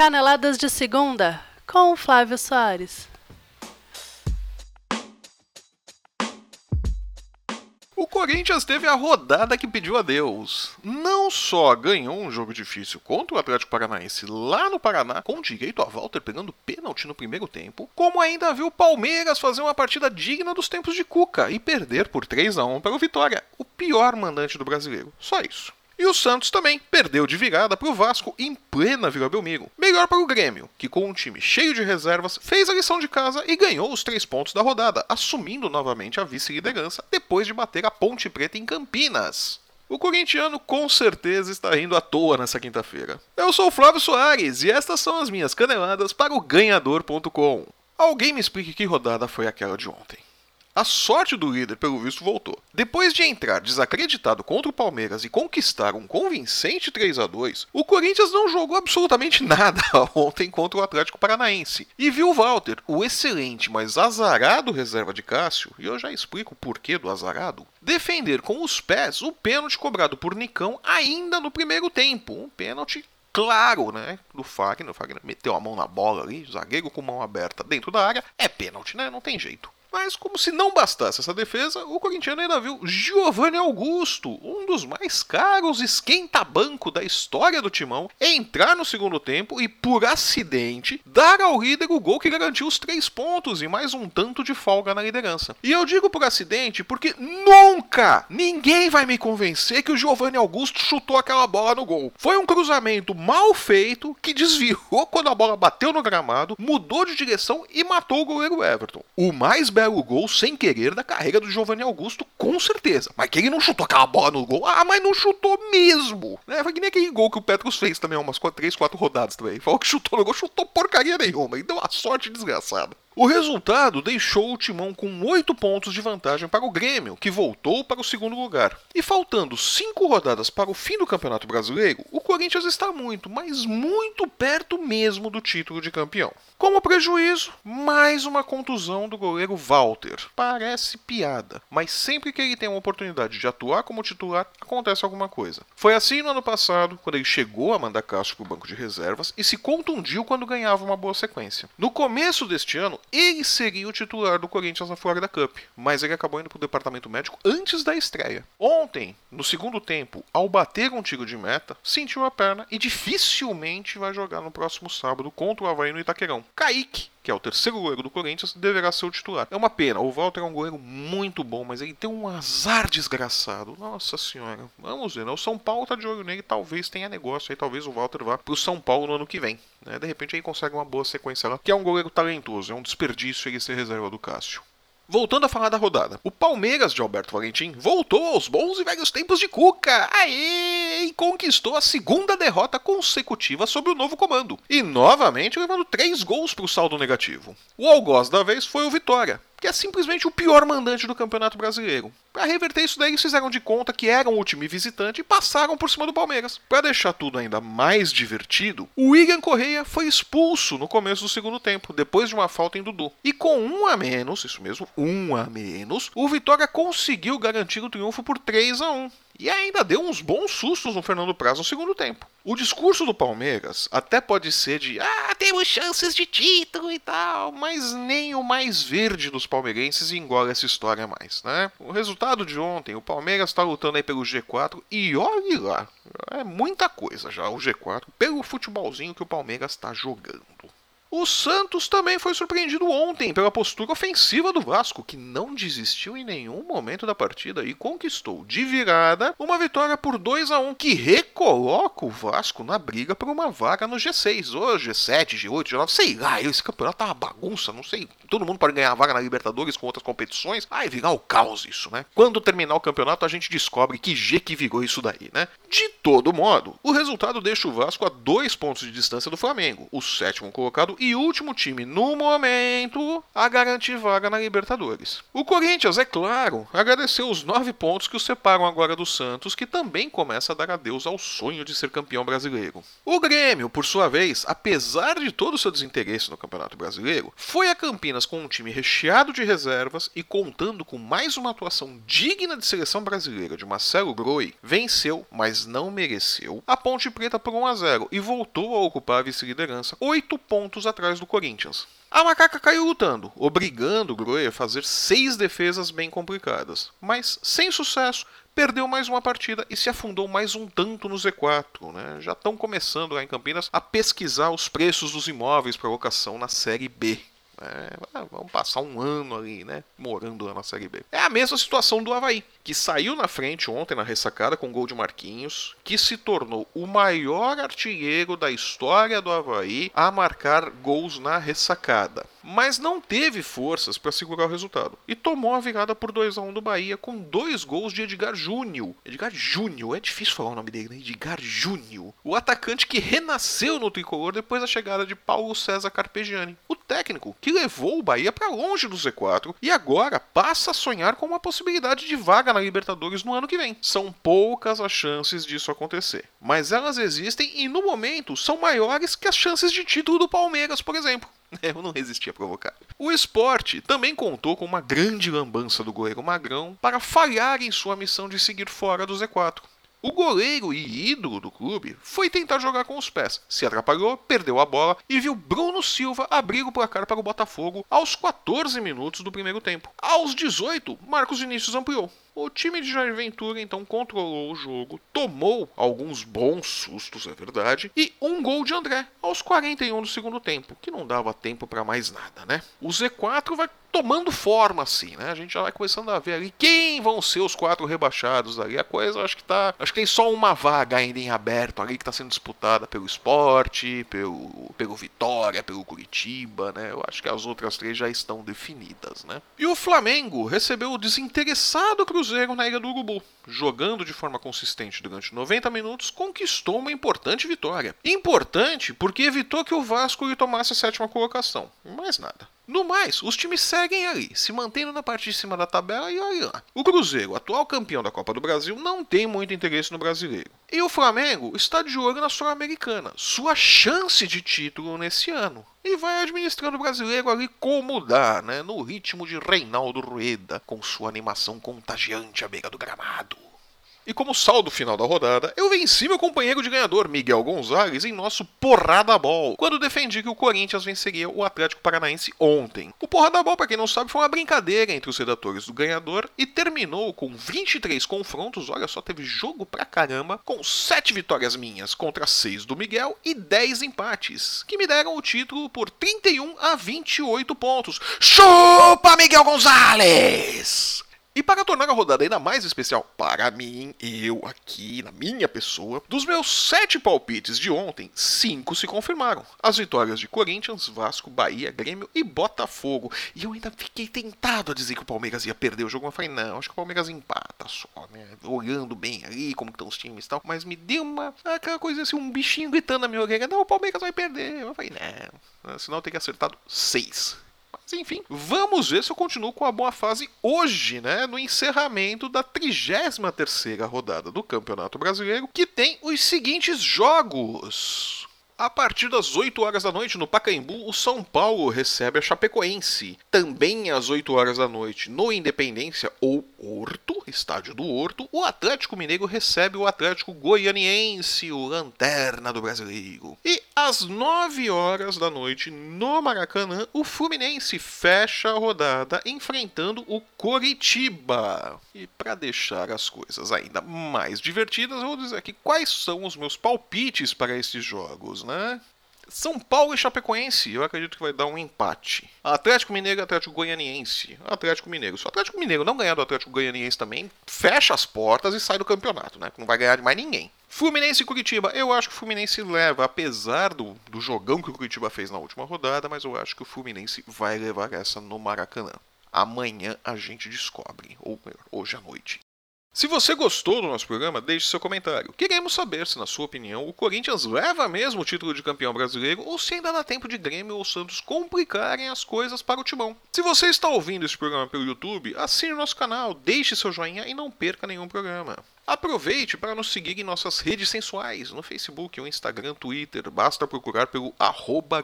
Caneladas de Segunda, com Flávio Soares. O Corinthians teve a rodada que pediu a Deus. Não só ganhou um jogo difícil contra o Atlético Paranaense lá no Paraná, com direito a Walter pegando pênalti no primeiro tempo, como ainda viu o Palmeiras fazer uma partida digna dos tempos de Cuca e perder por 3 a 1 para o Vitória, o pior mandante do brasileiro. Só isso. E o Santos também perdeu de virada para o Vasco em plena Vila Belmiro. Melhor para o Grêmio, que com um time cheio de reservas fez a lição de casa e ganhou os três pontos da rodada, assumindo novamente a vice-liderança depois de bater a Ponte Preta em Campinas. O corintiano com certeza está rindo à toa nessa quinta-feira. Eu sou o Flávio Soares e estas são as minhas caneladas para o ganhador.com. Alguém me explique que rodada foi aquela de ontem. A sorte do líder, pelo visto, voltou. Depois de entrar desacreditado contra o Palmeiras e conquistar um convincente 3 a 2 o Corinthians não jogou absolutamente nada ontem contra o Atlético Paranaense. E viu Walter, o excelente, mas azarado reserva de Cássio, e eu já explico o porquê do azarado, defender com os pés o pênalti cobrado por Nicão ainda no primeiro tempo. Um pênalti claro, né? Do Fagner. O Fagner meteu a mão na bola ali, zagueiro com mão aberta dentro da área. É pênalti, né? Não tem jeito. Mas, como se não bastasse essa defesa, o corintiano ainda viu Giovanni Augusto, um dos mais caros esquenta-banco da história do timão, entrar no segundo tempo e, por acidente, dar ao líder o gol que garantiu os três pontos e mais um tanto de folga na liderança. E eu digo por acidente porque nunca ninguém vai me convencer que o Giovanni Augusto chutou aquela bola no gol. Foi um cruzamento mal feito que desviou quando a bola bateu no gramado, mudou de direção e matou o goleiro Everton. O mais belo gol sem querer da carreira do Giovanni Augusto, com certeza. Mas que ele não chutou aquela bola no gol, ah, mas não chutou mesmo. Né? Foi que nem aquele gol que o Petros fez também, umas 3, 4 rodadas também. Falou que chutou no gol, chutou porcaria nenhuma. E deu uma sorte desgraçada. O resultado deixou o Timão com 8 pontos de vantagem para o Grêmio, que voltou para o segundo lugar. E faltando 5 rodadas para o fim do Campeonato Brasileiro, o Corinthians está muito, mas muito perto mesmo do título de campeão. Como prejuízo, mais uma contusão do goleiro Walter. Parece piada, mas sempre que ele tem uma oportunidade de atuar como titular, acontece alguma coisa. Foi assim no ano passado, quando ele chegou a mandar Castro para o banco de reservas e se contundiu quando ganhava uma boa sequência. No começo deste ano, ele seria o titular do Corinthians na Florida Cup, mas ele acabou indo para o departamento médico antes da estreia. Ontem, no segundo tempo, ao bater um tiro de meta, sentiu a perna e dificilmente vai jogar no próximo sábado contra o Havaí no Itaquerão. Kaique, que é o terceiro goleiro do Corinthians, deverá ser o titular. É uma pena, o Walter é um goleiro muito bom, mas ele tem um azar desgraçado. Nossa senhora, vamos ver, né? O São Paulo tá de olho nele, talvez tenha negócio aí, talvez o Walter vá pro São Paulo no ano que vem. Né? De repente aí consegue uma boa sequência lá, que é um goleiro talentoso, é um desperdício ele ser reserva do Cássio. Voltando a falar da rodada, o Palmeiras de Alberto Valentim voltou aos bons e velhos tempos de Cuca. Aê! E conquistou a segunda derrota consecutiva sob o novo comando. E novamente levando três gols para o saldo negativo. O algoz da vez foi o Vitória, que é simplesmente o pior mandante do Campeonato Brasileiro. Para reverter isso daí, eles fizeram de conta que eram o time visitante e passaram por cima do Palmeiras. Para deixar tudo ainda mais divertido, o William Correia foi expulso no começo do segundo tempo, depois de uma falta em Dudu. E com um a menos, isso mesmo, um a menos, o Vitória conseguiu garantir o triunfo por 3 a 1 e ainda deu uns bons sustos no Fernando Praz no segundo tempo. O discurso do Palmeiras até pode ser de ah, temos chances de título e tal, mas nem o mais verde dos palmeirenses engole essa história mais, né? O resultado de ontem, o Palmeiras está lutando aí pelo G4 e olhe lá, é muita coisa já o G4 pelo futebolzinho que o Palmeiras está jogando. O Santos também foi surpreendido ontem pela postura ofensiva do Vasco, que não desistiu em nenhum momento da partida e conquistou de virada uma vitória por 2 a 1 que recoloca o Vasco na briga por uma vaga no G6, ou G7, G8, G9, sei lá, esse campeonato tá uma bagunça, não sei. Todo mundo pode ganhar vaga na Libertadores com outras competições. Vai virar o caos isso, né? Quando terminar o campeonato, a gente descobre que G que virou isso daí, né? De todo modo, o resultado deixa o Vasco a dois pontos de distância do Flamengo, o sétimo colocado e último time no momento a garantir vaga na Libertadores. O Corinthians, é claro, agradeceu os nove pontos que o separam agora do Santos, que também começa a dar adeus ao sonho de ser campeão brasileiro. O Grêmio, por sua vez, apesar de todo o seu desinteresse no Campeonato Brasileiro, foi a Campinas com um time recheado de reservas e contando com mais uma atuação digna de seleção brasileira de Marcelo Groi, venceu, mas não mereceu, a Ponte Preta por 1 a 0 e voltou a ocupar a vice-liderança, oito pontos atrás do Corinthians. A macaca caiu lutando, obrigando o Groi a fazer seis defesas bem complicadas, mas sem sucesso, perdeu mais uma partida e se afundou mais um tanto no Z4. Né? Já estão começando lá em Campinas a pesquisar os preços dos imóveis para locação na Série B. É, vamos passar um ano ali, né? Morando lá na Série B. É a mesma situação do Havaí, que saiu na frente ontem na ressacada com gol de Marquinhos, que se tornou o maior artilheiro da história do Havaí a marcar gols na ressacada mas não teve forças para segurar o resultado e tomou a virada por 2 a 1 do Bahia com dois gols de Edgar Júnior. Edgar Júnior, é difícil falar o nome dele, né? Edgar Júnior. O atacante que renasceu no tricolor depois da chegada de Paulo César Carpegiani. O técnico que levou o Bahia para longe do Z4 e agora passa a sonhar com uma possibilidade de vaga na Libertadores no ano que vem. São poucas as chances disso acontecer, mas elas existem e no momento são maiores que as chances de título do Palmeiras, por exemplo. Eu não resisti a provocar. O esporte também contou com uma grande lambança do goleiro Magrão para falhar em sua missão de seguir fora do Z4. O goleiro e ídolo do clube foi tentar jogar com os pés, se atrapalhou, perdeu a bola e viu Bruno Silva abrir o placar para o Botafogo aos 14 minutos do primeiro tempo. Aos 18, Marcos Vinícius ampliou. O time de Jair Ventura então controlou o jogo, tomou alguns bons sustos, é verdade, e um gol de André aos 41 do segundo tempo, que não dava tempo para mais nada, né? O Z4 vai tomando forma assim, né? A gente já vai começando a ver ali quem vão ser os quatro rebaixados ali. A coisa acho que tá, acho que tem só uma vaga ainda em aberto ali que tá sendo disputada pelo Esporte, pelo pelo Vitória, pelo Curitiba, né? Eu acho que as outras três já estão definidas, né? E o Flamengo recebeu o desinteressado Cruzeiro na Ilha do Urubu, jogando de forma consistente durante 90 minutos, conquistou uma importante vitória. Importante porque evitou que o Vasco lhe tomasse a sétima colocação. Mais nada. No mais, os times seguem ali, se mantendo na parte de cima da tabela e olha lá. O Cruzeiro, atual campeão da Copa do Brasil, não tem muito interesse no brasileiro. E o Flamengo está de olho na Sul-Americana, sua chance de título nesse ano. E vai administrando o brasileiro ali como dá, né? No ritmo de Reinaldo Rueda, com sua animação contagiante à beira do gramado. E como saldo final da rodada, eu venci meu companheiro de ganhador, Miguel Gonzalez, em nosso Porrada Ball, quando defendi que o Corinthians venceria o Atlético Paranaense ontem. O Porrada Ball, para quem não sabe, foi uma brincadeira entre os redatores do ganhador e terminou com 23 confrontos, olha só, teve jogo pra caramba, com 7 vitórias minhas contra 6 do Miguel e 10 empates, que me deram o título por 31 a 28 pontos. Chupa, Miguel Gonzalez! E para tornar a rodada ainda mais especial para mim, eu aqui, na minha pessoa, dos meus sete palpites de ontem, cinco se confirmaram. As vitórias de Corinthians, Vasco, Bahia, Grêmio e Botafogo. E eu ainda fiquei tentado a dizer que o Palmeiras ia perder o jogo, mas falei, não, acho que o Palmeiras empata só, né? Olhando bem ali, como estão os times e tal. Mas me deu uma, aquela coisa assim, um bichinho gritando na minha orelha, não, o Palmeiras vai perder. Eu falei, não, senão eu teria acertado seis. Mas enfim, vamos ver se eu continuo com a boa fase hoje, né? No encerramento da 33 rodada do Campeonato Brasileiro, que tem os seguintes jogos. A partir das 8 horas da noite no Pacaembu, o São Paulo recebe a Chapecoense. Também às 8 horas da noite no Independência ou Horto, estádio do Horto, o Atlético Mineiro recebe o Atlético Goianiense, o lanterna do brasileiro. E às 9 horas da noite no Maracanã, o Fluminense fecha a rodada enfrentando o Coritiba. E para deixar as coisas ainda mais divertidas, eu vou dizer aqui quais são os meus palpites para esses jogos, né? São Paulo e Chapecoense, eu acredito que vai dar um empate. Atlético Mineiro e Atlético Goianiense. Atlético Mineiro. Se o Atlético Mineiro não ganhar do Atlético Goianiense também, fecha as portas e sai do campeonato, né? Não vai ganhar de mais ninguém. Fluminense e Curitiba. Eu acho que o Fluminense leva, apesar do, do jogão que o Curitiba fez na última rodada, mas eu acho que o Fluminense vai levar essa no Maracanã. Amanhã a gente descobre, ou melhor, hoje à noite. Se você gostou do nosso programa, deixe seu comentário. Queremos saber se, na sua opinião, o Corinthians leva mesmo o título de campeão brasileiro ou se ainda dá tempo de Grêmio ou Santos complicarem as coisas para o timão. Se você está ouvindo esse programa pelo YouTube, assine o nosso canal, deixe seu joinha e não perca nenhum programa. Aproveite para nos seguir em nossas redes sensuais, no Facebook, no Instagram, Twitter, basta procurar pelo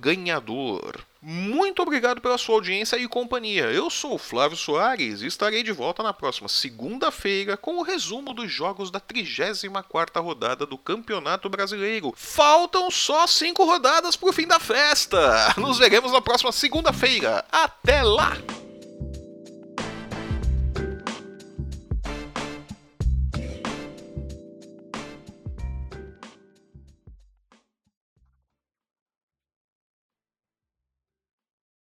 ganhador. Muito obrigado pela sua audiência e companhia. Eu sou o Flávio Soares e estarei de volta na próxima segunda-feira com o resumo dos jogos da 34ª rodada do Campeonato Brasileiro. Faltam só cinco rodadas para o fim da festa. Nos veremos na próxima segunda-feira. Até lá!